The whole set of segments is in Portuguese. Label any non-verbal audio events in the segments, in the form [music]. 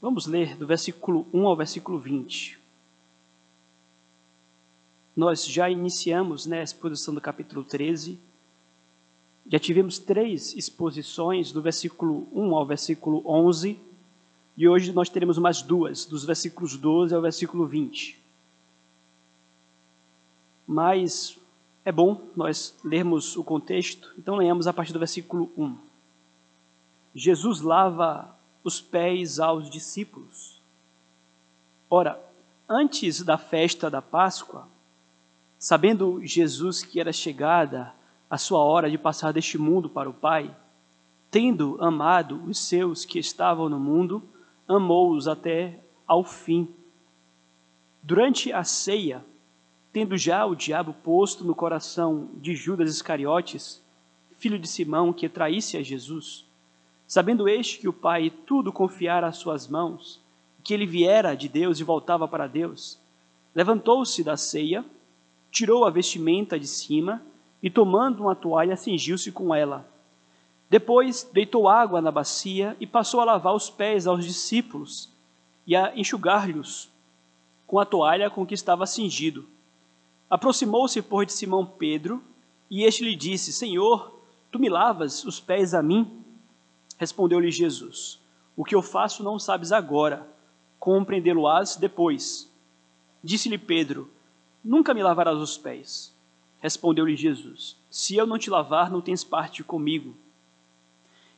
Vamos ler do versículo 1 ao versículo 20. Nós já iniciamos né, a exposição do capítulo 13. Já tivemos três exposições, do versículo 1 ao versículo 11. E hoje nós teremos mais duas, dos versículos 12 ao versículo 20. Mas é bom nós lermos o contexto, então leamos a partir do versículo 1. Jesus lava os pés aos discípulos. Ora, antes da festa da Páscoa, sabendo Jesus que era chegada a sua hora de passar deste mundo para o Pai, tendo amado os seus que estavam no mundo, amou-os até ao fim. Durante a ceia, tendo já o diabo posto no coração de Judas Iscariotes, filho de Simão, que traísse a Jesus, sabendo este que o Pai tudo confiara às suas mãos, que ele viera de Deus e voltava para Deus, levantou-se da ceia, tirou a vestimenta de cima e, tomando uma toalha, cingiu-se com ela. Depois deitou água na bacia e passou a lavar os pés aos discípulos e a enxugar-lhes com a toalha com que estava cingido. Aproximou-se, pois, de Simão Pedro, e este lhe disse: Senhor, tu me lavas os pés a mim? Respondeu-lhe Jesus: O que eu faço não sabes agora, compreendê-lo-ás depois. Disse-lhe Pedro: Nunca me lavarás os pés. Respondeu-lhe Jesus: Se eu não te lavar, não tens parte comigo.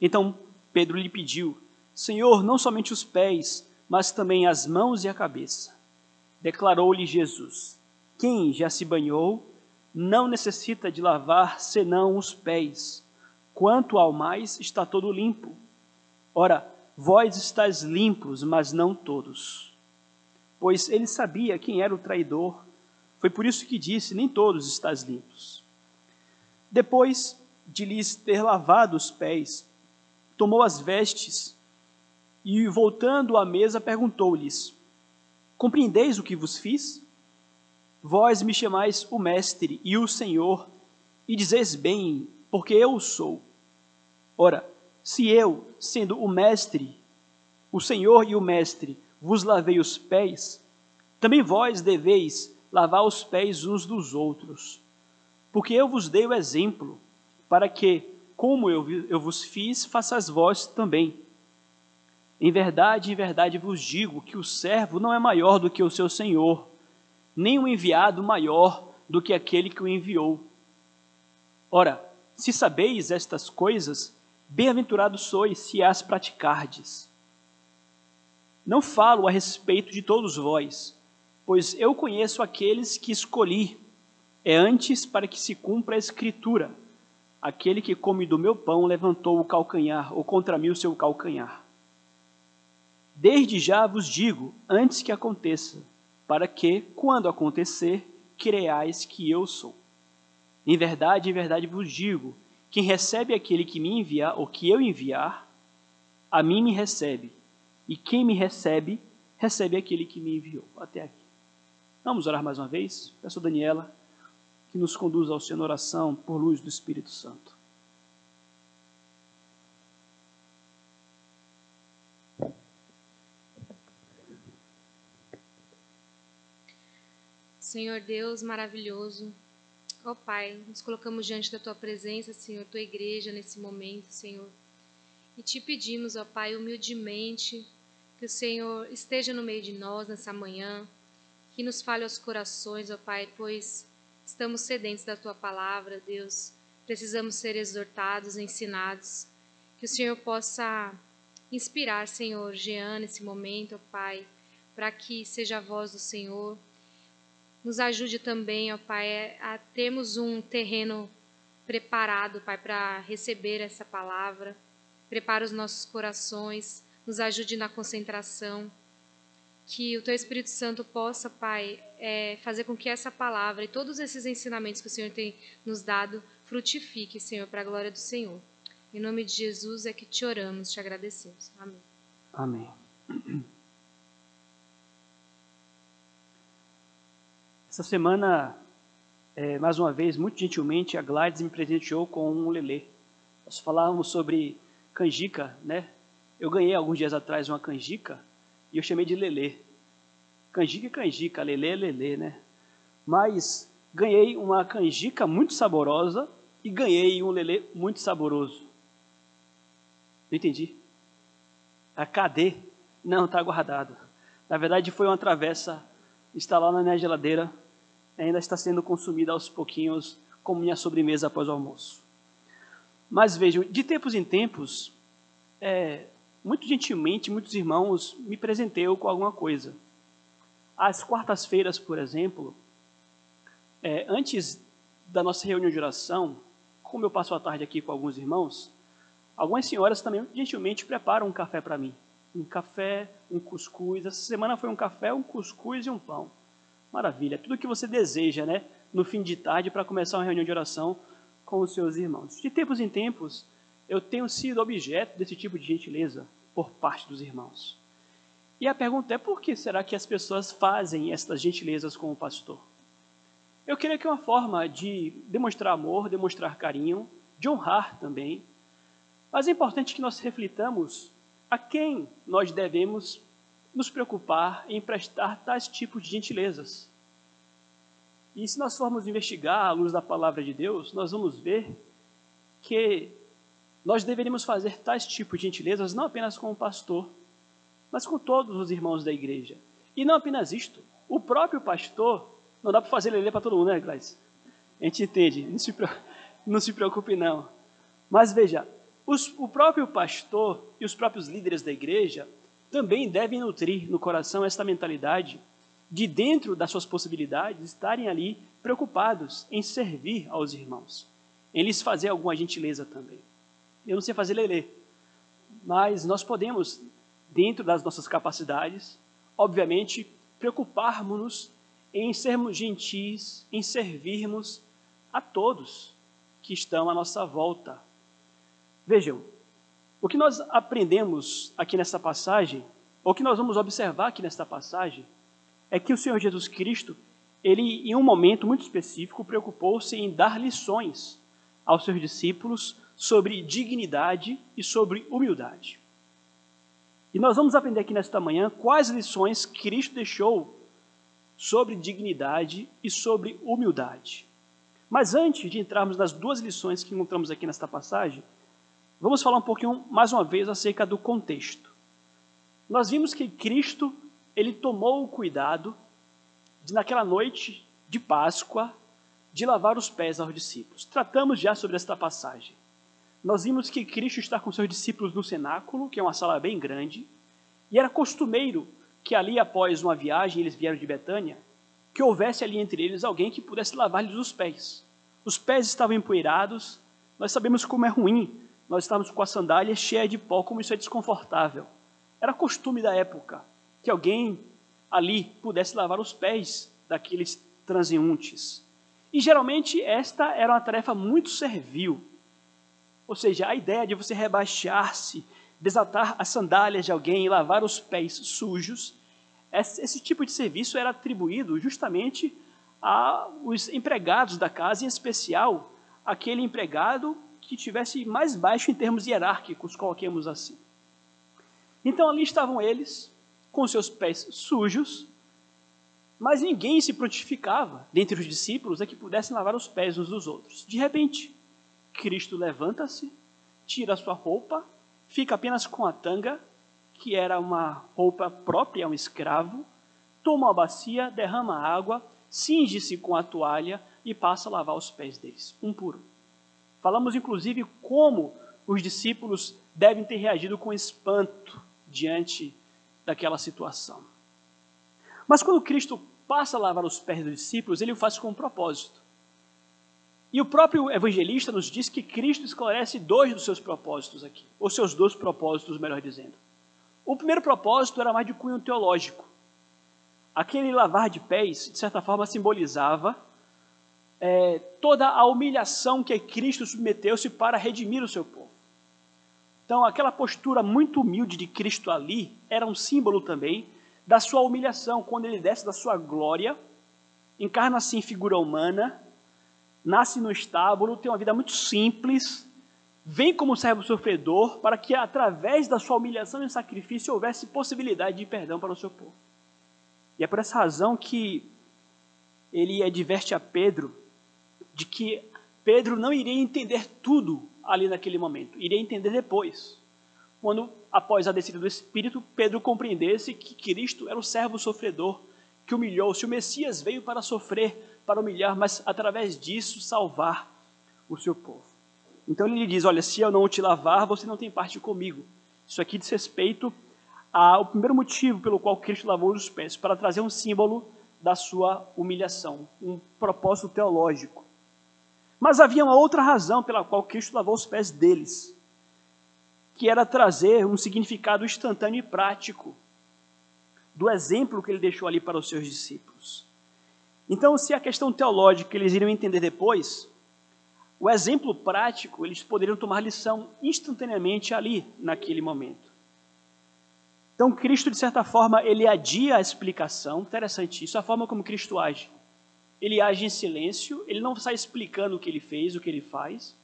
Então Pedro lhe pediu: Senhor, não somente os pés, mas também as mãos e a cabeça. Declarou-lhe Jesus: quem já se banhou não necessita de lavar senão os pés. Quanto ao mais, está todo limpo. Ora, vós estáis limpos, mas não todos. Pois ele sabia quem era o traidor. Foi por isso que disse: Nem todos estáis limpos. Depois de lhes ter lavado os pés, tomou as vestes e, voltando à mesa, perguntou-lhes: Compreendeis o que vos fiz? Vós me chamais o Mestre e o Senhor, e dizeis bem, porque eu sou. Ora, se eu, sendo o Mestre, o Senhor e o Mestre, vos lavei os pés, também vós deveis lavar os pés uns dos outros. Porque eu vos dei o exemplo, para que, como eu, eu vos fiz, façais vós também. Em verdade, em verdade vos digo que o servo não é maior do que o seu senhor nem o enviado maior do que aquele que o enviou. Ora, se sabeis estas coisas, bem-aventurados sois se as praticardes. Não falo a respeito de todos vós, pois eu conheço aqueles que escolhi. É antes para que se cumpra a escritura. Aquele que come do meu pão levantou o calcanhar, ou contra mim o seu calcanhar. Desde já vos digo, antes que aconteça, para que, quando acontecer, creais que eu sou. Em verdade, em verdade vos digo: quem recebe aquele que me enviar, ou que eu enviar, a mim me recebe. E quem me recebe, recebe aquele que me enviou. Até aqui. Vamos orar mais uma vez? Peço a Daniela que nos conduza ao Senhor oração por luz do Espírito Santo. Senhor Deus maravilhoso, ó Pai, nos colocamos diante da Tua presença, Senhor, Tua igreja nesse momento, Senhor. E te pedimos, ó Pai, humildemente, que o Senhor esteja no meio de nós nessa manhã, que nos fale aos corações, ó Pai, pois estamos sedentos da Tua palavra, Deus. Precisamos ser exortados, ensinados. Que o Senhor possa inspirar, Senhor, Jean nesse momento, ó Pai, para que seja a voz do Senhor nos ajude também, ó Pai, a termos um terreno preparado, Pai, para receber essa palavra. Prepara os nossos corações, nos ajude na concentração. Que o Teu Espírito Santo possa, Pai, é, fazer com que essa palavra e todos esses ensinamentos que o Senhor tem nos dado frutifique, Senhor, para a glória do Senhor. Em nome de Jesus é que te oramos, te agradecemos. Amém. Amém. Essa semana, é, mais uma vez, muito gentilmente, a Gladys me presenteou com um lelê. Nós falávamos sobre canjica, né? Eu ganhei alguns dias atrás uma canjica E eu chamei de Lelê. Canjica é canjica, Lelê é Lelê, né? Mas ganhei uma canjica muito saborosa e ganhei um Lelê muito saboroso. Não entendi. A cadê? Não, está guardado. Na verdade, foi uma travessa. Está lá na minha geladeira. Ainda está sendo consumida aos pouquinhos como minha sobremesa após o almoço. Mas vejam, de tempos em tempos, é, muito gentilmente, muitos irmãos me presenteiam com alguma coisa. Às quartas-feiras, por exemplo, é, antes da nossa reunião de oração, como eu passo a tarde aqui com alguns irmãos, algumas senhoras também gentilmente preparam um café para mim. Um café, um cuscuz. Essa semana foi um café, um cuscuz e um pão. Maravilha. Tudo o que você deseja, né? No fim de tarde, para começar uma reunião de oração com os seus irmãos. De tempos em tempos, eu tenho sido objeto desse tipo de gentileza por parte dos irmãos. E a pergunta é por que será que as pessoas fazem estas gentilezas com o pastor? Eu creio que é uma forma de demonstrar amor, demonstrar carinho, de honrar também. Mas é importante que nós reflitamos a quem nós devemos nos preocupar em prestar tais tipos de gentilezas. E se nós formos investigar à luz da palavra de Deus, nós vamos ver que nós deveríamos fazer tais tipos de gentilezas não apenas com o pastor, mas com todos os irmãos da igreja. E não apenas isto, o próprio pastor, não dá para fazer lelê para todo mundo, né, Gleice? A gente entende, não se, [laughs] não se preocupe não. Mas veja, os, o próprio pastor e os próprios líderes da igreja também devem nutrir no coração esta mentalidade de dentro das suas possibilidades estarem ali preocupados em servir aos irmãos, em lhes fazer alguma gentileza também. Eu não sei fazer lelê, mas nós podemos, dentro das nossas capacidades, obviamente, preocuparmos-nos em sermos gentis, em servirmos a todos que estão à nossa volta. Vejam, o que nós aprendemos aqui nessa passagem, ou que nós vamos observar aqui nesta passagem, é que o Senhor Jesus Cristo, ele em um momento muito específico preocupou-se em dar lições aos seus discípulos sobre dignidade e sobre humildade. E nós vamos aprender aqui nesta manhã quais lições Cristo deixou sobre dignidade e sobre humildade. Mas antes de entrarmos nas duas lições que encontramos aqui nesta passagem, vamos falar um pouquinho mais uma vez acerca do contexto. Nós vimos que Cristo ele tomou o cuidado de, naquela noite de Páscoa, de lavar os pés aos discípulos. Tratamos já sobre esta passagem. Nós vimos que Cristo está com seus discípulos no cenáculo, que é uma sala bem grande, e era costumeiro que ali, após uma viagem, eles vieram de Betânia, que houvesse ali entre eles alguém que pudesse lavar-lhes os pés. Os pés estavam empoeirados, nós sabemos como é ruim, nós estávamos com a sandália cheia de pó, como isso é desconfortável. Era costume da época que alguém ali pudesse lavar os pés daqueles transeuntes. E geralmente esta era uma tarefa muito servil. Ou seja, a ideia de você rebaixar-se, desatar as sandálias de alguém e lavar os pés sujos, esse tipo de serviço era atribuído justamente aos empregados da casa, em especial aquele empregado que tivesse mais baixo em termos hierárquicos, coloquemos assim. Então ali estavam eles, com seus pés sujos, mas ninguém se prontificava dentre os discípulos a que pudessem lavar os pés uns dos outros. De repente, Cristo levanta-se, tira a sua roupa, fica apenas com a tanga, que era uma roupa própria a um escravo, toma a bacia, derrama água, cinge-se com a toalha e passa a lavar os pés deles, um por um. Falamos inclusive como os discípulos devem ter reagido com espanto diante daquela situação. Mas quando Cristo passa a lavar os pés dos discípulos, ele o faz com um propósito. E o próprio evangelista nos diz que Cristo esclarece dois dos seus propósitos aqui, ou seus dois propósitos, melhor dizendo. O primeiro propósito era mais de cunho teológico. Aquele lavar de pés, de certa forma, simbolizava é, toda a humilhação que Cristo submeteu-se para redimir o seu povo. Então, aquela postura muito humilde de Cristo ali era um símbolo também da sua humilhação, quando ele desce da sua glória, encarna-se em figura humana, nasce no estábulo, tem uma vida muito simples, vem como servo sofredor para que através da sua humilhação e sacrifício houvesse possibilidade de perdão para o seu povo. E é por essa razão que ele adverte a Pedro de que Pedro não iria entender tudo ali naquele momento, iria entender depois. Quando, após a descida do Espírito, Pedro compreendesse que Cristo era o servo sofredor, que humilhou-se. O Messias veio para sofrer, para humilhar, mas através disso salvar o seu povo. Então ele lhe diz: Olha, se eu não te lavar, você não tem parte comigo. Isso aqui diz respeito ao primeiro motivo pelo qual Cristo lavou os pés, para trazer um símbolo da sua humilhação, um propósito teológico. Mas havia uma outra razão pela qual Cristo lavou os pés deles, que era trazer um significado instantâneo e prático do exemplo que ele deixou ali para os seus discípulos. Então, se a questão teológica eles iriam entender depois, o exemplo prático eles poderiam tomar lição instantaneamente ali, naquele momento. Então, Cristo, de certa forma, ele adia a explicação, interessante isso, a forma como Cristo age ele age em silêncio, ele não sai explicando o que ele fez, o que ele faz.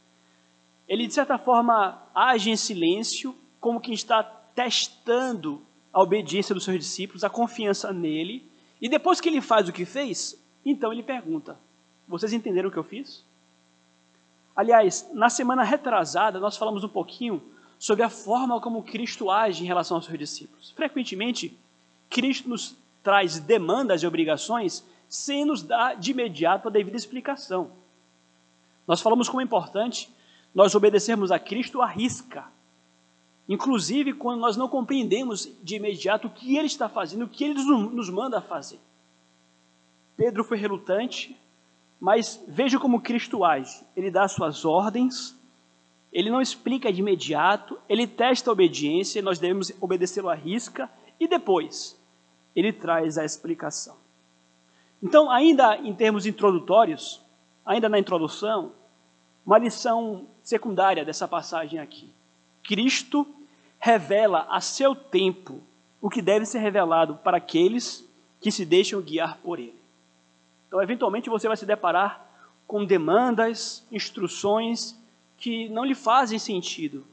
Ele, de certa forma, age em silêncio, como quem está testando a obediência dos seus discípulos, a confiança nele. E depois que ele faz o que fez, então ele pergunta: Vocês entenderam o que eu fiz? Aliás, na semana retrasada, nós falamos um pouquinho sobre a forma como Cristo age em relação aos seus discípulos. Frequentemente, Cristo nos traz demandas e obrigações sem nos dar de imediato a devida explicação. Nós falamos como é importante nós obedecermos a Cristo à risca. Inclusive quando nós não compreendemos de imediato o que Ele está fazendo, o que Ele nos manda fazer. Pedro foi relutante, mas veja como Cristo age. Ele dá suas ordens, ele não explica de imediato, ele testa a obediência, nós devemos obedecê-lo à risca, e depois ele traz a explicação. Então, ainda em termos introdutórios, ainda na introdução, uma lição secundária dessa passagem aqui. Cristo revela a seu tempo o que deve ser revelado para aqueles que se deixam guiar por ele. Então, eventualmente, você vai se deparar com demandas, instruções que não lhe fazem sentido.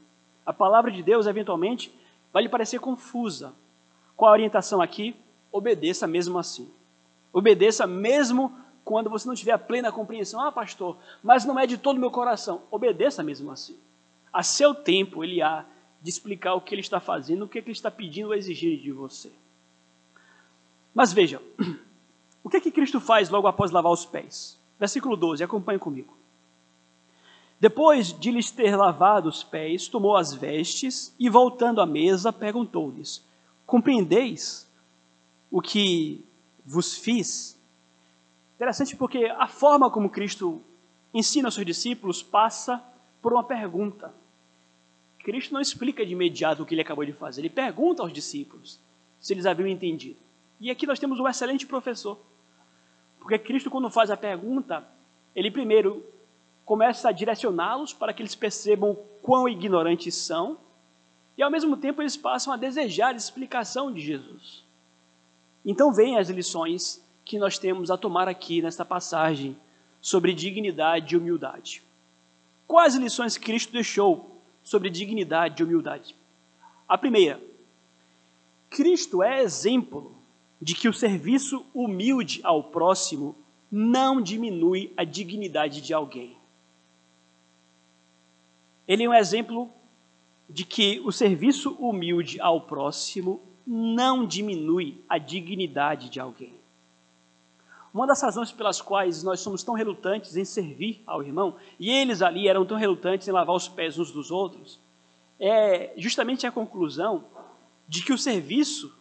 A palavra de Deus, eventualmente, vai lhe parecer confusa. Qual a orientação aqui? Obedeça mesmo assim. Obedeça mesmo quando você não tiver a plena compreensão. Ah, pastor, mas não é de todo o meu coração. Obedeça mesmo assim. A seu tempo ele há de explicar o que ele está fazendo, o que ele está pedindo ou exigindo de você. Mas veja, [clears throat] o que é que Cristo faz logo após lavar os pés? Versículo 12, acompanhe comigo. Depois de lhes ter lavado os pés, tomou as vestes e, voltando à mesa, perguntou-lhes: Compreendeis o que vos fiz. Interessante porque a forma como Cristo ensina aos seus discípulos passa por uma pergunta. Cristo não explica de imediato o que ele acabou de fazer, ele pergunta aos discípulos se eles haviam entendido. E aqui nós temos um excelente professor. Porque Cristo, quando faz a pergunta, ele primeiro começa a direcioná-los para que eles percebam quão ignorantes são, e ao mesmo tempo eles passam a desejar a explicação de Jesus. Então vem as lições que nós temos a tomar aqui nesta passagem sobre dignidade e humildade. Quais lições Cristo deixou sobre dignidade e humildade? A primeira, Cristo é exemplo de que o serviço humilde ao próximo não diminui a dignidade de alguém. Ele é um exemplo de que o serviço humilde ao próximo não diminui a dignidade de alguém. Uma das razões pelas quais nós somos tão relutantes em servir ao irmão, e eles ali eram tão relutantes em lavar os pés uns dos outros, é justamente a conclusão de que o serviço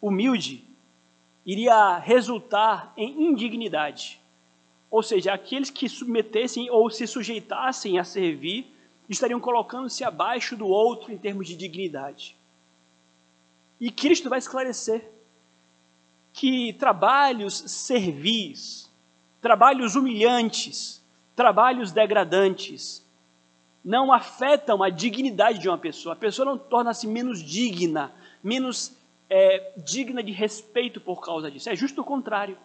humilde iria resultar em indignidade. Ou seja, aqueles que submetessem ou se sujeitassem a servir estariam colocando-se abaixo do outro em termos de dignidade. E Cristo vai esclarecer que trabalhos servis, trabalhos humilhantes, trabalhos degradantes, não afetam a dignidade de uma pessoa. A pessoa não torna-se menos digna, menos é, digna de respeito por causa disso. É justo o contrário.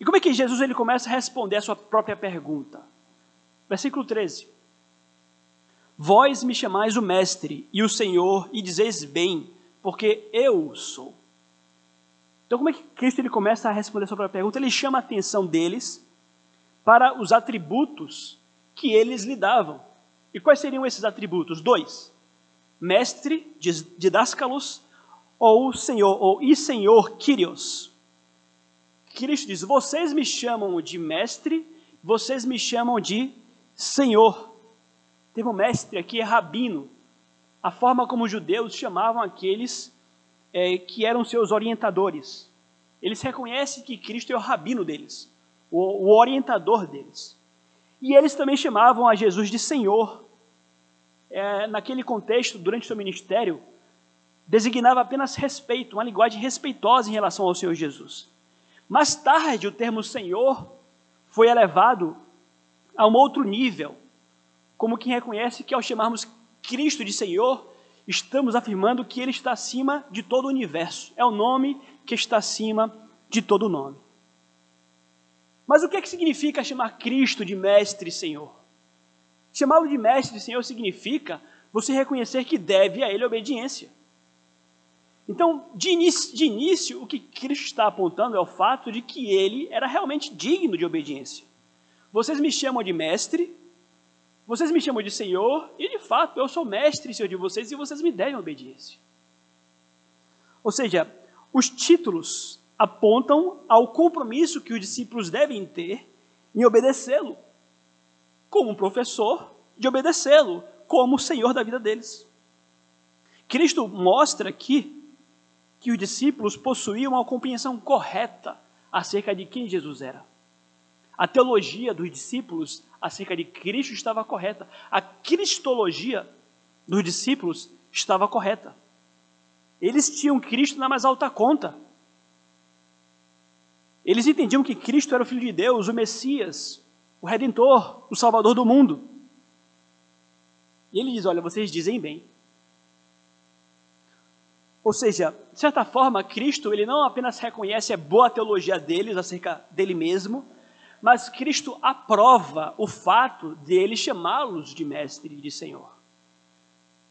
E como é que Jesus ele começa a responder a sua própria pergunta? Versículo 13. Vós me chamais o Mestre e o Senhor, e dizeis bem, porque eu sou. Então, como é que Cristo ele começa a responder a pergunta? Ele chama a atenção deles para os atributos que eles lhe davam. E quais seriam esses atributos? Dois: mestre, didáscalos, ou Senhor, ou e Senhor, Kyrios. Cristo diz: Vocês me chamam de mestre, vocês me chamam de Senhor. Um mestre aqui, é rabino. A forma como os judeus chamavam aqueles é, que eram seus orientadores. Eles reconhecem que Cristo é o rabino deles, o, o orientador deles. E eles também chamavam a Jesus de Senhor. É, naquele contexto, durante o seu ministério, designava apenas respeito, uma linguagem respeitosa em relação ao Senhor Jesus. Mais tarde, o termo Senhor foi elevado a um outro nível, como quem reconhece que ao chamarmos Cristo de Senhor, estamos afirmando que Ele está acima de todo o universo. É o nome que está acima de todo nome. Mas o que, é que significa chamar Cristo de Mestre e Senhor? Chamá-lo de Mestre e Senhor significa você reconhecer que deve a Ele obediência. Então, de início, de início, o que Cristo está apontando é o fato de que ele era realmente digno de obediência. Vocês me chamam de mestre, vocês me chamam de Senhor, e de fato eu sou mestre Senhor de vocês, e vocês me devem obediência. Ou seja, os títulos apontam ao compromisso que os discípulos devem ter em obedecê-lo, como professor, de obedecê-lo, como Senhor da vida deles. Cristo mostra aqui que os discípulos possuíam uma compreensão correta acerca de quem Jesus era. A teologia dos discípulos acerca de Cristo estava correta. A cristologia dos discípulos estava correta. Eles tinham Cristo na mais alta conta. Eles entendiam que Cristo era o Filho de Deus, o Messias, o Redentor, o Salvador do mundo. E ele diz: Olha, vocês dizem bem, ou seja, de certa forma, Cristo ele não apenas reconhece a boa teologia deles acerca dele mesmo, mas Cristo aprova o fato de ele chamá-los de mestre e de Senhor.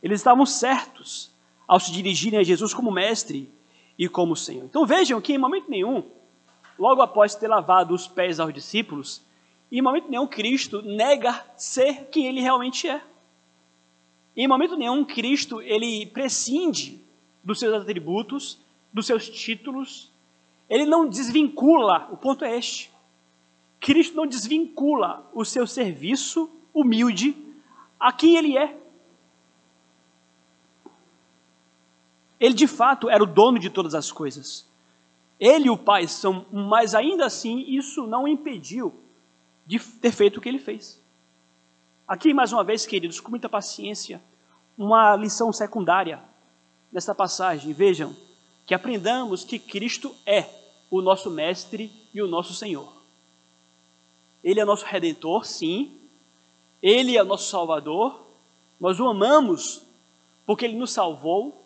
Eles estavam certos ao se dirigirem a Jesus como mestre e como Senhor. Então vejam que em momento nenhum, logo após ter lavado os pés aos discípulos, em momento nenhum Cristo nega ser quem ele realmente é. Em momento nenhum Cristo ele prescinde dos seus atributos, dos seus títulos. Ele não desvincula, o ponto é este. Cristo não desvincula o seu serviço humilde a quem ele é. Ele de fato era o dono de todas as coisas. Ele e o Pai são, mas ainda assim isso não impediu de ter feito o que ele fez. Aqui mais uma vez, queridos, com muita paciência, uma lição secundária nessa passagem. Vejam, que aprendamos que Cristo é o nosso Mestre e o nosso Senhor. Ele é nosso Redentor, sim. Ele é nosso Salvador. Nós o amamos porque ele nos salvou.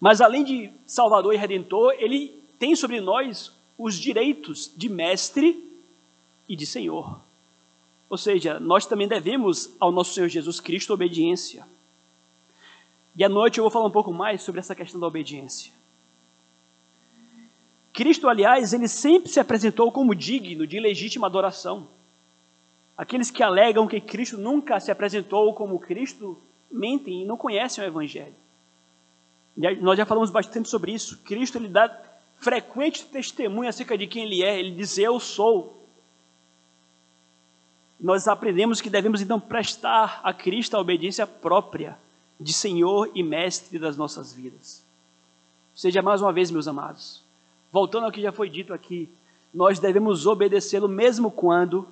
Mas além de Salvador e Redentor, ele tem sobre nós os direitos de Mestre e de Senhor. Ou seja, nós também devemos ao nosso Senhor Jesus Cristo obediência. E à noite eu vou falar um pouco mais sobre essa questão da obediência. Cristo, aliás, ele sempre se apresentou como digno de legítima adoração. Aqueles que alegam que Cristo nunca se apresentou como Cristo mentem e não conhecem o Evangelho. nós já falamos bastante sobre isso. Cristo ele dá frequente testemunho acerca de quem ele é. Ele diz: Eu sou. Nós aprendemos que devemos então prestar a Cristo a obediência própria de Senhor e Mestre das nossas vidas. Seja mais uma vez, meus amados, voltando ao que já foi dito aqui, nós devemos obedecê-lo mesmo quando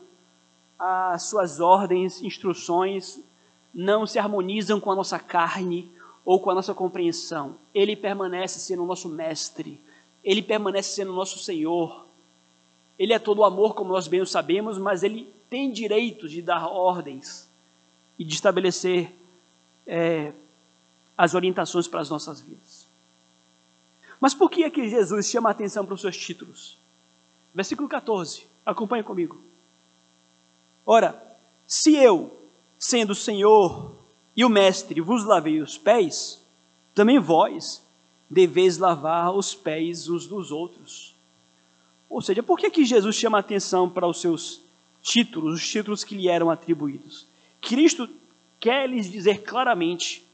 as suas ordens, instruções não se harmonizam com a nossa carne ou com a nossa compreensão. Ele permanece sendo o nosso mestre, ele permanece sendo o nosso Senhor. Ele é todo amor, como nós bem o sabemos, mas ele tem direito de dar ordens e de estabelecer é, as orientações para as nossas vidas. Mas por que é que Jesus chama a atenção para os seus títulos? Versículo 14, acompanhe comigo. Ora, se eu, sendo Senhor e o mestre vos lavei os pés, também vós deveis lavar os pés uns dos outros. Ou seja, por que, que Jesus chama atenção para os seus títulos, os títulos que lhe eram atribuídos? Cristo quer lhes dizer claramente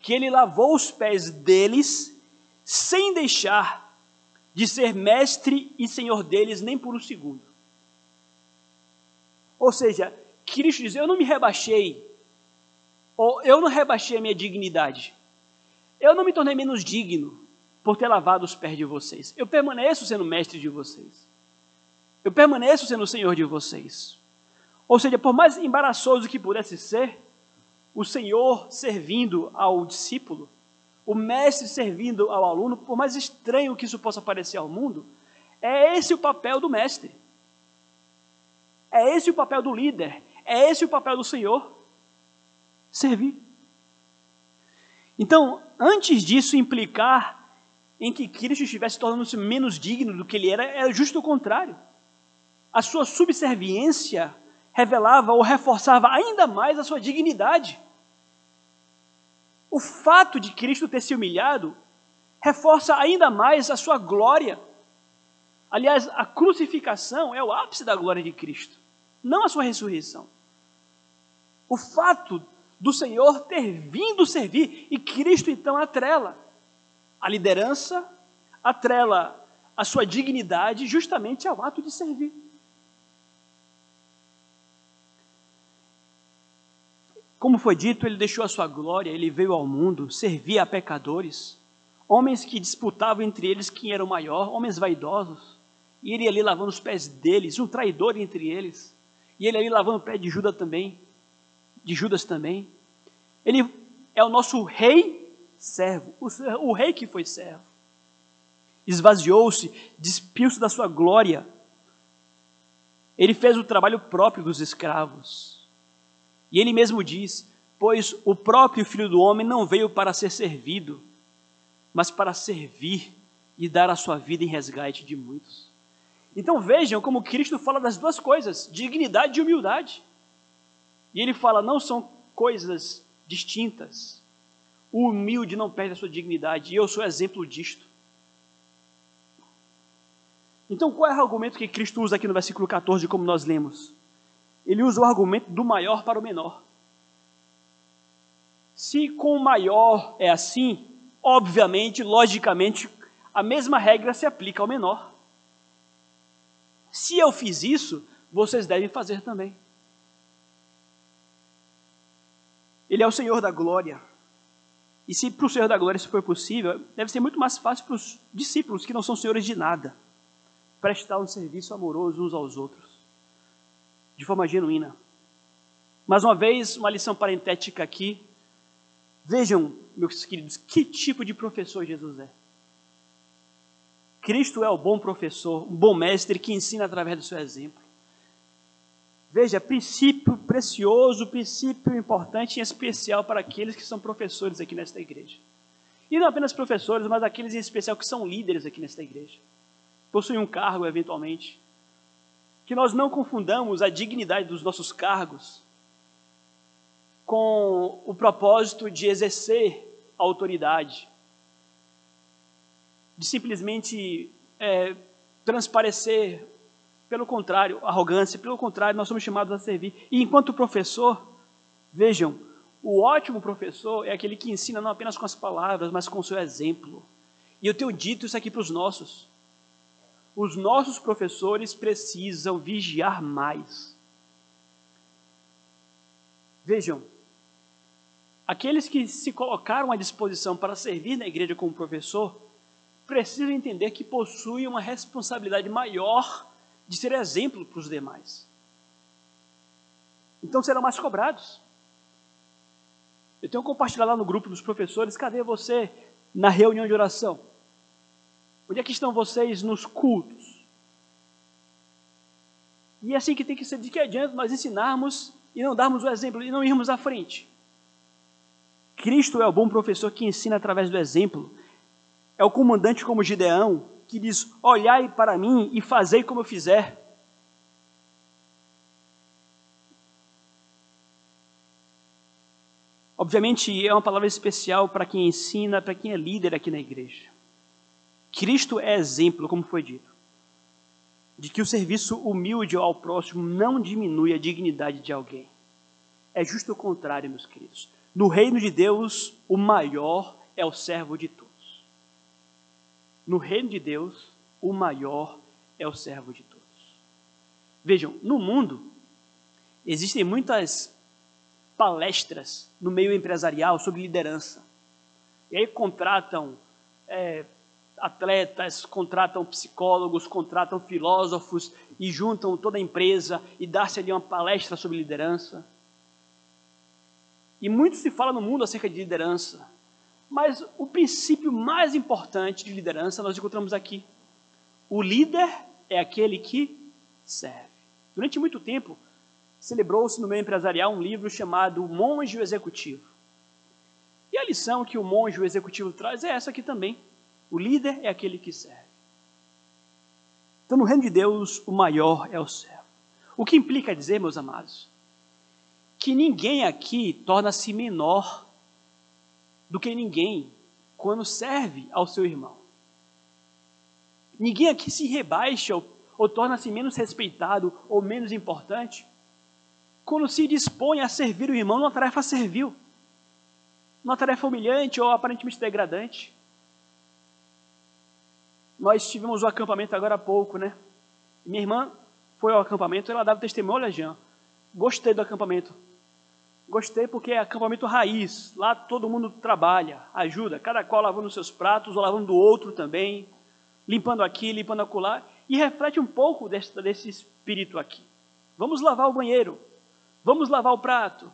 que ele lavou os pés deles sem deixar de ser mestre e senhor deles nem por um segundo. Ou seja, Cristo diz: Eu não me rebaixei, ou eu não rebaixei a minha dignidade. Eu não me tornei menos digno por ter lavado os pés de vocês. Eu permaneço sendo mestre de vocês. Eu permaneço sendo senhor de vocês. Ou seja, por mais embaraçoso que pudesse ser, o senhor servindo ao discípulo, o mestre servindo ao aluno, por mais estranho que isso possa parecer ao mundo, é esse o papel do mestre. É esse o papel do líder. É esse o papel do Senhor. Servir. Então, antes disso implicar em que Cristo estivesse tornando-se menos digno do que ele era, era justo o contrário. A sua subserviência revelava ou reforçava ainda mais a sua dignidade. O fato de Cristo ter se humilhado reforça ainda mais a sua glória. Aliás, a crucificação é o ápice da glória de Cristo, não a sua ressurreição. O fato do Senhor ter vindo servir e Cristo então atrela a liderança, atrela a sua dignidade justamente ao ato de servir. Como foi dito, ele deixou a sua glória, ele veio ao mundo, servia a pecadores, homens que disputavam entre eles quem era o maior, homens vaidosos, e ele ali lavando os pés deles, um traidor entre eles, e ele ali lavando o pé de Judas também, de Judas também. Ele é o nosso rei servo, o, rei que foi servo. Esvaziou-se, despiu-se da sua glória. Ele fez o trabalho próprio dos escravos e ele mesmo diz: Pois o próprio Filho do Homem não veio para ser servido, mas para servir e dar a sua vida em resgate de muitos. Então vejam como Cristo fala das duas coisas, dignidade e humildade. E ele fala: não são coisas distintas. O humilde não perde a sua dignidade, e eu sou exemplo disto. Então, qual é o argumento que Cristo usa aqui no versículo 14, como nós lemos? ele usa o argumento do maior para o menor. Se com o maior é assim, obviamente, logicamente, a mesma regra se aplica ao menor. Se eu fiz isso, vocês devem fazer também. Ele é o Senhor da glória. E se para o Senhor da glória isso for possível, deve ser muito mais fácil para os discípulos que não são senhores de nada prestar um serviço amoroso uns aos outros de forma genuína. Mais uma vez, uma lição parentética aqui. Vejam, meus queridos, que tipo de professor Jesus é. Cristo é o bom professor, um bom mestre que ensina através do seu exemplo. Veja, princípio precioso, princípio importante em especial para aqueles que são professores aqui nesta igreja. E não apenas professores, mas aqueles em especial que são líderes aqui nesta igreja. Possuem um cargo, eventualmente que nós não confundamos a dignidade dos nossos cargos com o propósito de exercer a autoridade, de simplesmente é, transparecer, pelo contrário, arrogância, pelo contrário, nós somos chamados a servir. E enquanto professor, vejam, o ótimo professor é aquele que ensina não apenas com as palavras, mas com o seu exemplo. E eu tenho dito isso aqui para os nossos os nossos professores precisam vigiar mais. Vejam, aqueles que se colocaram à disposição para servir na igreja como professor precisam entender que possuem uma responsabilidade maior de ser exemplo para os demais. Então serão mais cobrados. Eu tenho compartilhado lá no grupo dos professores, cadê você na reunião de oração? Onde é que estão vocês nos cultos? E é assim que tem que ser. De que adianta nós ensinarmos e não darmos o exemplo e não irmos à frente? Cristo é o bom professor que ensina através do exemplo. É o comandante como Gideão que diz: Olhai para mim e fazei como eu fizer. Obviamente, é uma palavra especial para quem ensina, para quem é líder aqui na igreja. Cristo é exemplo, como foi dito, de que o serviço humilde ao próximo não diminui a dignidade de alguém. É justo o contrário, meus queridos. No reino de Deus, o maior é o servo de todos. No reino de Deus, o maior é o servo de todos. Vejam, no mundo, existem muitas palestras no meio empresarial sobre liderança. E aí contratam é, atletas, contratam psicólogos, contratam filósofos e juntam toda a empresa e dá-se ali uma palestra sobre liderança. E muito se fala no mundo acerca de liderança. Mas o princípio mais importante de liderança nós encontramos aqui. O líder é aquele que serve. Durante muito tempo, celebrou-se no meio empresarial um livro chamado Monge Executivo. E a lição que o monge executivo traz é essa aqui também. O líder é aquele que serve. Então, no reino de Deus, o maior é o servo. O que implica dizer, meus amados, que ninguém aqui torna-se menor do que ninguém quando serve ao seu irmão. Ninguém aqui se rebaixa ou, ou torna-se menos respeitado ou menos importante quando se dispõe a servir o irmão numa tarefa servil, numa tarefa humilhante ou aparentemente degradante. Nós tivemos o acampamento agora há pouco, né? Minha irmã foi ao acampamento, ela dava testemunho, olha, Jean, gostei do acampamento. Gostei porque é acampamento raiz. Lá todo mundo trabalha, ajuda, cada qual lavando seus pratos, ou lavando do outro também, limpando aqui, limpando acolá, e reflete um pouco desse, desse espírito aqui. Vamos lavar o banheiro, vamos lavar o prato.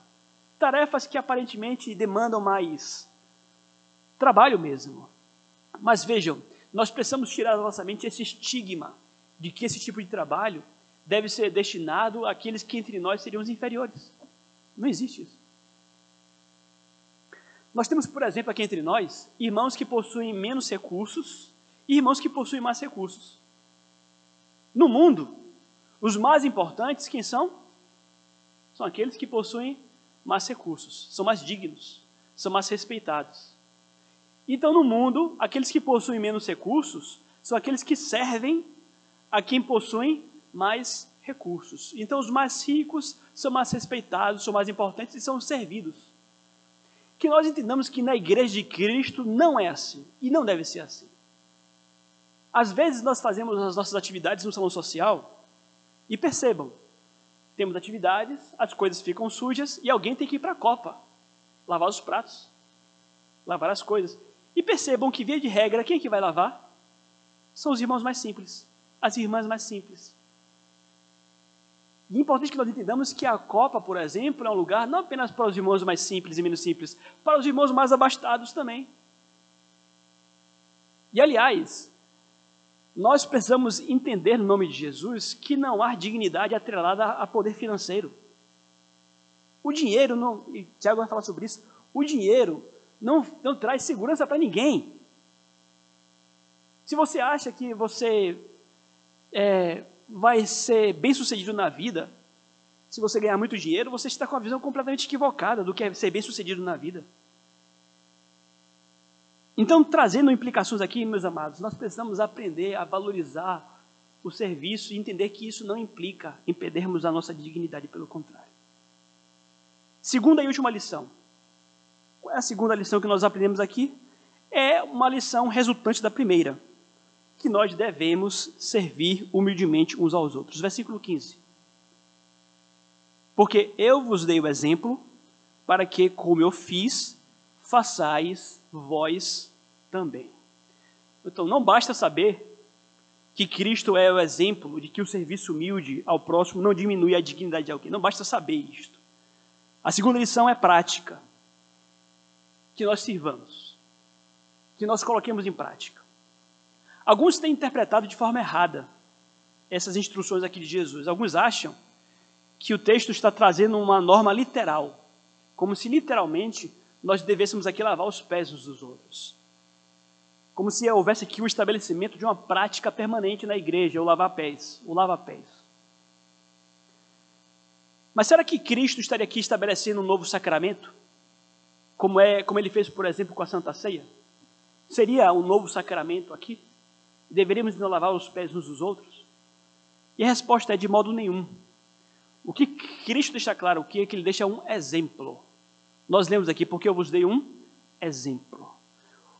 Tarefas que aparentemente demandam mais trabalho mesmo. Mas vejam, nós precisamos tirar da nossa mente esse estigma de que esse tipo de trabalho deve ser destinado àqueles que entre nós seriam os inferiores. Não existe isso. Nós temos, por exemplo, aqui entre nós, irmãos que possuem menos recursos e irmãos que possuem mais recursos. No mundo, os mais importantes, quem são? São aqueles que possuem mais recursos, são mais dignos, são mais respeitados. Então, no mundo, aqueles que possuem menos recursos são aqueles que servem a quem possui mais recursos. Então, os mais ricos são mais respeitados, são mais importantes e são servidos. Que nós entendamos que na igreja de Cristo não é assim e não deve ser assim. Às vezes nós fazemos as nossas atividades no salão social e percebam, temos atividades, as coisas ficam sujas e alguém tem que ir para a copa, lavar os pratos, lavar as coisas. E percebam que, via de regra, quem é que vai lavar? São os irmãos mais simples, as irmãs mais simples. E é importante que nós entendamos que a Copa, por exemplo, é um lugar não apenas para os irmãos mais simples e menos simples, para os irmãos mais abastados também. E, aliás, nós precisamos entender, no nome de Jesus, que não há dignidade atrelada a poder financeiro. O dinheiro, não, e Tiago vai falar sobre isso, o dinheiro não, não traz segurança para ninguém. Se você acha que você é, vai ser bem sucedido na vida, se você ganhar muito dinheiro, você está com a visão completamente equivocada do que é ser bem sucedido na vida. Então, trazendo implicações aqui, meus amados, nós precisamos aprender a valorizar o serviço e entender que isso não implica em perdermos a nossa dignidade, pelo contrário. Segunda e última lição. Qual é a segunda lição que nós aprendemos aqui? É uma lição resultante da primeira, que nós devemos servir humildemente uns aos outros. Versículo 15. Porque eu vos dei o exemplo, para que, como eu fiz, façais vós também. Então, não basta saber que Cristo é o exemplo de que o serviço humilde ao próximo não diminui a dignidade de alguém. Não basta saber isto. A segunda lição é prática que nós sirvamos, que nós coloquemos em prática. Alguns têm interpretado de forma errada essas instruções aqui de Jesus. Alguns acham que o texto está trazendo uma norma literal, como se literalmente nós devêssemos aqui lavar os pés uns dos outros. Como se houvesse aqui o estabelecimento de uma prática permanente na igreja, o lavar pés, o lava pés. Mas será que Cristo estaria aqui estabelecendo um novo sacramento? como, é, como ele fez, por exemplo, com a Santa Ceia? Seria um novo sacramento aqui? Deveríamos não lavar os pés uns dos outros? E a resposta é de modo nenhum. O que Cristo deixa claro, o que é que ele deixa um exemplo. Nós lemos aqui, porque eu vos dei um exemplo.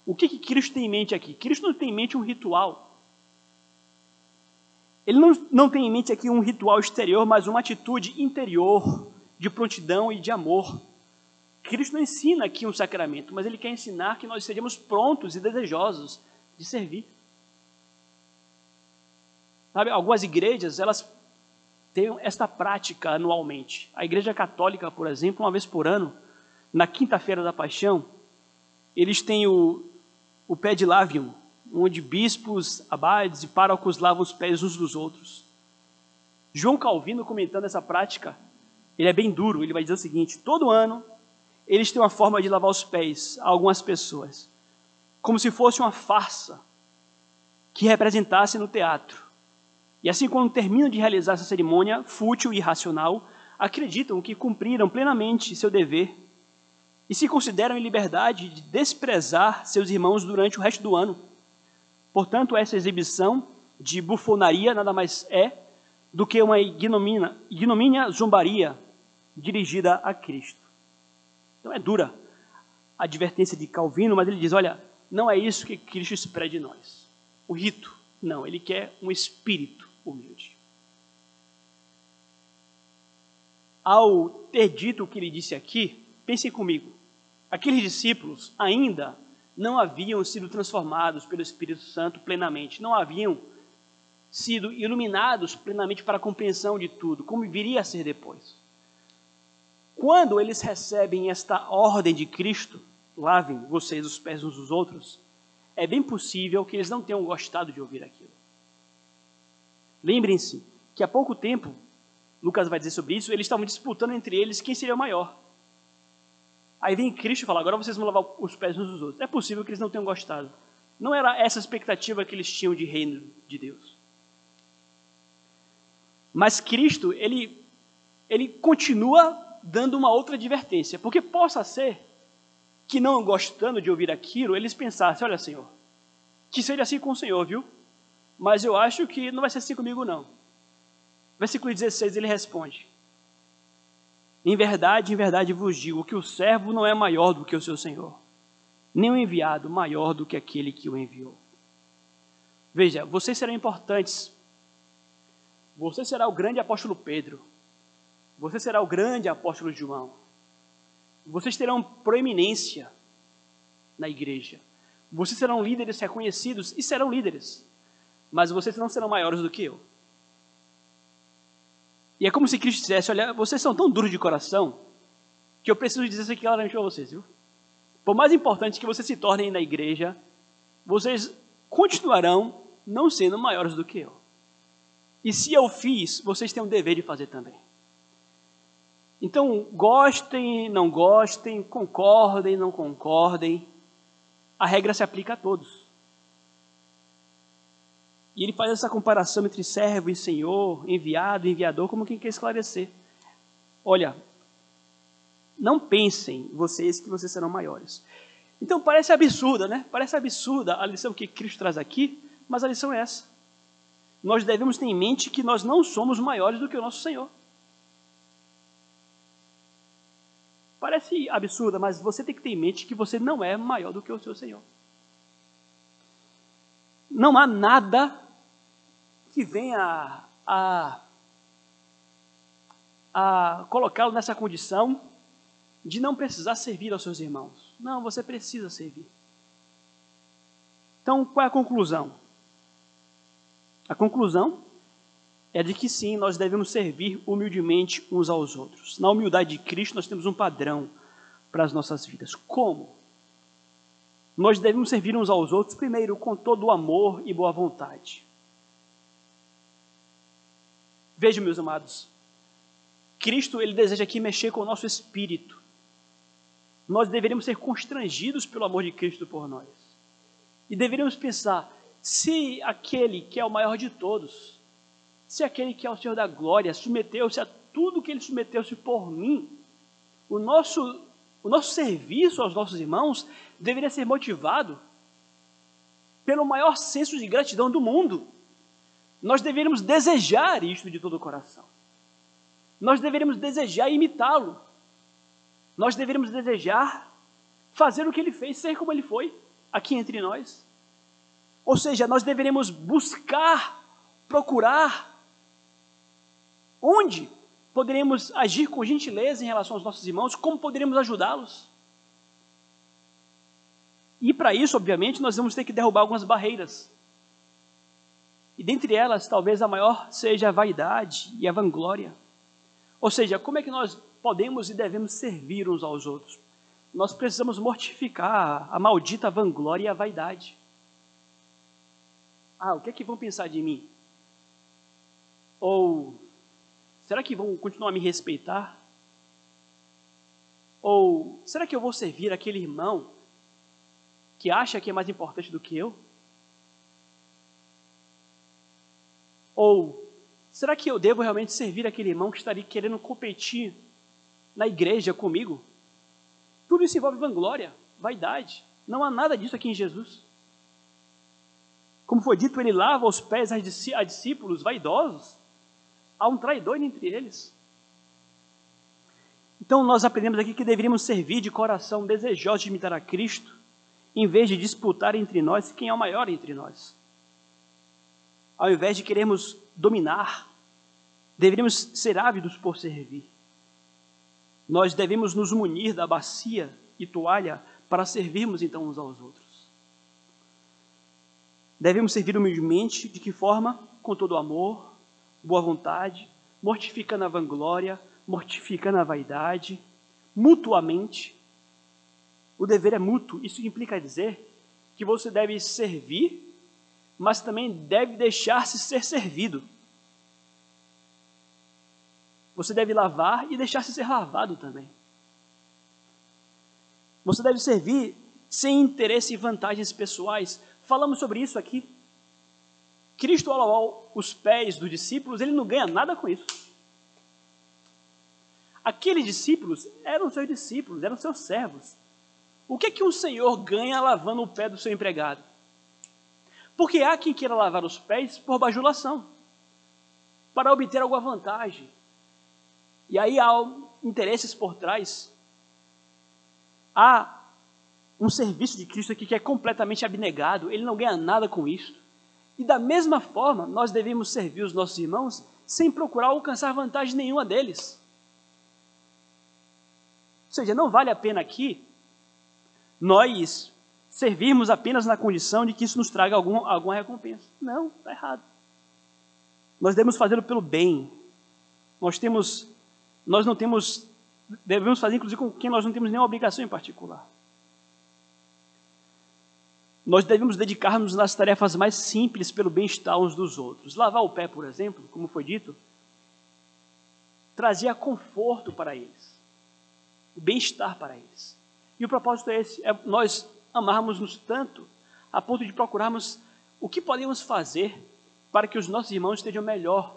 O que, que Cristo tem em mente aqui? Cristo não tem em mente um ritual. Ele não, não tem em mente aqui um ritual exterior, mas uma atitude interior de prontidão e de amor. Cristo não ensina aqui um sacramento, mas ele quer ensinar que nós sejamos prontos e desejosos de servir. Sabe, algumas igrejas, elas têm esta prática anualmente. A Igreja Católica, por exemplo, uma vez por ano, na quinta-feira da paixão, eles têm o, o pé de lávium, onde bispos, abades e párocos lavam os pés uns dos outros. João Calvino, comentando essa prática, ele é bem duro, ele vai dizer o seguinte: todo ano eles têm uma forma de lavar os pés a algumas pessoas, como se fosse uma farsa que representasse no teatro. E assim, quando terminam de realizar essa cerimônia fútil e irracional, acreditam que cumpriram plenamente seu dever e se consideram em liberdade de desprezar seus irmãos durante o resto do ano. Portanto, essa exibição de bufonaria nada mais é do que uma ignomínia, ignomínia zombaria dirigida a Cristo. Então é dura a advertência de Calvino, mas ele diz: olha, não é isso que Cristo espera de nós. O rito, não, ele quer um espírito humilde. Ao ter dito o que ele disse aqui, pensem comigo: aqueles discípulos ainda não haviam sido transformados pelo Espírito Santo plenamente, não haviam sido iluminados plenamente para a compreensão de tudo, como viria a ser depois. Quando eles recebem esta ordem de Cristo, lavem vocês os pés uns dos outros, é bem possível que eles não tenham gostado de ouvir aquilo. Lembrem-se que há pouco tempo, Lucas vai dizer sobre isso, eles estavam disputando entre eles quem seria o maior. Aí vem Cristo e fala: agora vocês vão lavar os pés uns dos outros. É possível que eles não tenham gostado. Não era essa a expectativa que eles tinham de reino de Deus. Mas Cristo, ele, ele continua dando uma outra advertência. Porque possa ser que, não gostando de ouvir aquilo, eles pensassem: olha, Senhor, que seja assim com o Senhor, viu? Mas eu acho que não vai ser assim comigo, não. Versículo 16 ele responde: em verdade, em verdade vos digo que o servo não é maior do que o seu senhor, nem o enviado maior do que aquele que o enviou. Veja, vocês serão importantes. Você será o grande apóstolo Pedro. Você será o grande apóstolo João. Vocês terão proeminência na igreja. Vocês serão líderes reconhecidos e serão líderes. Mas vocês não serão maiores do que eu. E é como se Cristo dissesse: Olha, vocês são tão duros de coração que eu preciso dizer isso aqui claramente para vocês, viu? Por mais importante que vocês se tornem na igreja, vocês continuarão não sendo maiores do que eu. E se eu fiz, vocês têm o dever de fazer também. Então, gostem, não gostem, concordem, não concordem, a regra se aplica a todos. E ele faz essa comparação entre servo e senhor, enviado e enviador, como quem quer esclarecer. Olha, não pensem vocês que vocês serão maiores. Então parece absurda, né? Parece absurda a lição que Cristo traz aqui, mas a lição é essa. Nós devemos ter em mente que nós não somos maiores do que o nosso Senhor. Parece absurda, mas você tem que ter em mente que você não é maior do que o seu Senhor. Não há nada que venha a, a colocá-lo nessa condição de não precisar servir aos seus irmãos. Não, você precisa servir. Então, qual é a conclusão? A conclusão é de que sim, nós devemos servir humildemente uns aos outros. Na humildade de Cristo, nós temos um padrão para as nossas vidas. Como? Nós devemos servir uns aos outros, primeiro, com todo o amor e boa vontade. Vejam, meus amados, Cristo ele deseja aqui mexer com o nosso espírito. Nós deveríamos ser constrangidos pelo amor de Cristo por nós. E deveríamos pensar: se aquele que é o maior de todos, se aquele que é o Senhor da glória submeteu-se a tudo que ele submeteu-se por mim, o nosso, o nosso serviço aos nossos irmãos deveria ser motivado pelo maior senso de gratidão do mundo. Nós deveríamos desejar isto de todo o coração. Nós deveríamos desejar imitá-lo. Nós deveríamos desejar fazer o que ele fez, ser como ele foi aqui entre nós. Ou seja, nós deveríamos buscar, procurar onde poderíamos agir com gentileza em relação aos nossos irmãos, como poderíamos ajudá-los. E para isso, obviamente, nós vamos ter que derrubar algumas barreiras. E dentre elas, talvez a maior seja a vaidade e a vanglória. Ou seja, como é que nós podemos e devemos servir uns aos outros? Nós precisamos mortificar a maldita vanglória e a vaidade. Ah, o que é que vão pensar de mim? Ou será que vão continuar a me respeitar? Ou será que eu vou servir aquele irmão que acha que é mais importante do que eu? Ou será que eu devo realmente servir aquele irmão que estaria querendo competir na igreja comigo? Tudo isso envolve vanglória, vaidade. Não há nada disso aqui em Jesus. Como foi dito, ele lava os pés a discípulos vaidosos. Há um traidor entre eles. Então nós aprendemos aqui que deveríamos servir de coração desejoso de imitar a Cristo, em vez de disputar entre nós quem é o maior entre nós. Ao invés de querermos dominar, deveríamos ser ávidos por servir. Nós devemos nos munir da bacia e toalha para servirmos então uns aos outros. Devemos servir humildemente, de que forma? Com todo amor, boa vontade, mortificando a vanglória, mortificando a vaidade, mutuamente. O dever é mútuo, isso implica dizer que você deve servir, mas também deve deixar-se ser servido. Você deve lavar e deixar-se ser lavado também. Você deve servir sem interesse e vantagens pessoais. Falamos sobre isso aqui. Cristo, ao lavar os pés dos discípulos, ele não ganha nada com isso. Aqueles discípulos eram seus discípulos, eram seus servos. O que é que um senhor ganha lavando o pé do seu empregado? Porque há quem queira lavar os pés por bajulação, para obter alguma vantagem, e aí há interesses por trás. Há um serviço de Cristo aqui que é completamente abnegado, ele não ganha nada com isso. E da mesma forma, nós devemos servir os nossos irmãos sem procurar alcançar vantagem nenhuma deles. Ou seja, não vale a pena aqui nós servirmos apenas na condição de que isso nos traga algum, alguma recompensa. Não, está errado. Nós devemos fazê-lo pelo bem. Nós temos nós não temos, devemos fazer inclusive com quem nós não temos nenhuma obrigação em particular. Nós devemos dedicar-nos nas tarefas mais simples pelo bem-estar uns dos outros. Lavar o pé, por exemplo, como foi dito, trazia conforto para eles, bem-estar para eles. E o propósito é esse: é nós amarmos-nos tanto a ponto de procurarmos o que podemos fazer para que os nossos irmãos estejam melhor,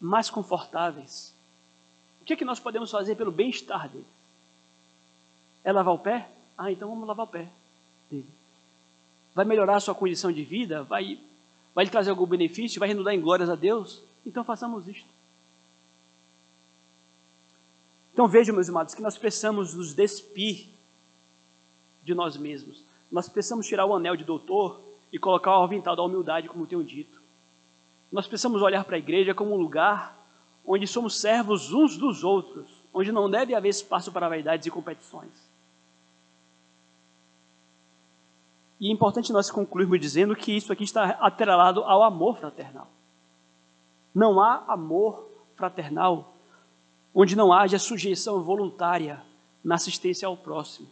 mais confortáveis, que, é que nós podemos fazer pelo bem-estar dele? É lavar o pé? Ah, então vamos lavar o pé dele. Vai melhorar a sua condição de vida? Vai, vai lhe trazer algum benefício? Vai renudar em glórias a Deus? Então façamos isto. Então vejam, meus amados, que nós precisamos nos despir de nós mesmos. Nós precisamos tirar o anel de doutor e colocar o avental da humildade, como tenho dito. Nós precisamos olhar para a igreja como um lugar onde somos servos uns dos outros, onde não deve haver espaço para vaidades e competições. E é importante nós concluirmos dizendo que isso aqui está atrelado ao amor fraternal. Não há amor fraternal onde não haja sujeição voluntária na assistência ao próximo.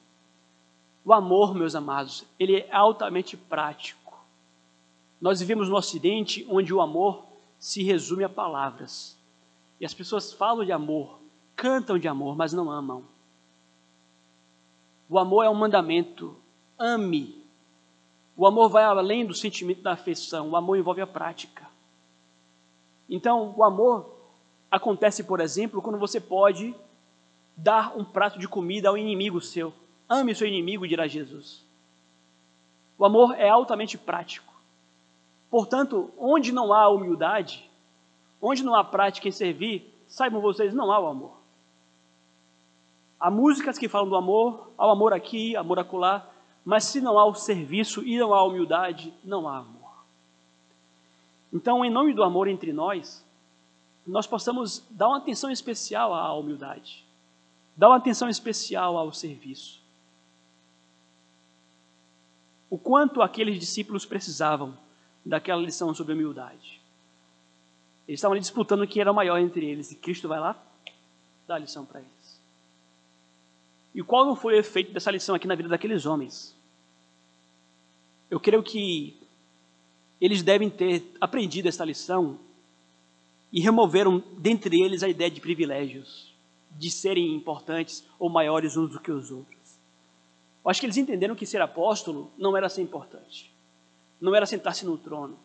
O amor, meus amados, ele é altamente prático. Nós vivemos no Ocidente onde o amor se resume a palavras. E as pessoas falam de amor, cantam de amor, mas não amam. O amor é um mandamento. Ame. O amor vai além do sentimento da afeição. O amor envolve a prática. Então, o amor acontece, por exemplo, quando você pode dar um prato de comida ao inimigo seu. Ame seu inimigo, dirá Jesus. O amor é altamente prático. Portanto, onde não há humildade, onde não há prática em servir, saibam vocês, não há o amor. Há músicas que falam do amor, há o amor aqui, amor acolá, mas se não há o serviço e não há humildade, não há amor. Então, em nome do amor entre nós, nós possamos dar uma atenção especial à humildade, dar uma atenção especial ao serviço. O quanto aqueles discípulos precisavam daquela lição sobre humildade. Eles estavam ali disputando quem era o maior entre eles, e Cristo vai lá dar a lição para eles. E qual não foi o efeito dessa lição aqui na vida daqueles homens? Eu creio que eles devem ter aprendido essa lição e removeram dentre eles a ideia de privilégios, de serem importantes ou maiores uns do que os outros. Eu acho que eles entenderam que ser apóstolo não era ser importante, não era sentar-se no trono.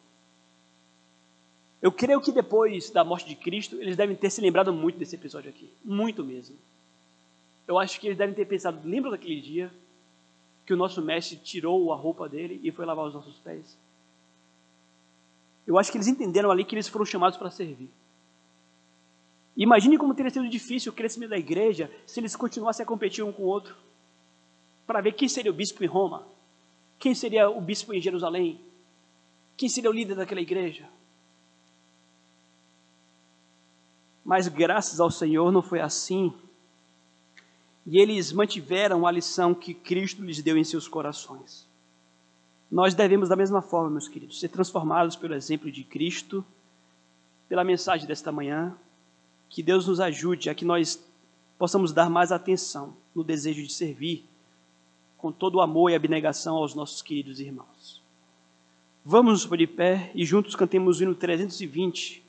Eu creio que depois da morte de Cristo, eles devem ter se lembrado muito desse episódio aqui, muito mesmo. Eu acho que eles devem ter pensado, lembra daquele dia que o nosso mestre tirou a roupa dele e foi lavar os nossos pés? Eu acho que eles entenderam ali que eles foram chamados para servir. Imagine como teria sido difícil o crescimento da igreja se eles continuassem a competir um com o outro para ver quem seria o bispo em Roma, quem seria o bispo em Jerusalém, quem seria o líder daquela igreja. Mas graças ao Senhor não foi assim. E eles mantiveram a lição que Cristo lhes deu em seus corações. Nós devemos, da mesma forma, meus queridos, ser transformados pelo exemplo de Cristo, pela mensagem desta manhã. Que Deus nos ajude a que nós possamos dar mais atenção no desejo de servir, com todo o amor e abnegação aos nossos queridos irmãos. Vamos nos pôr de pé e juntos cantemos o hino 320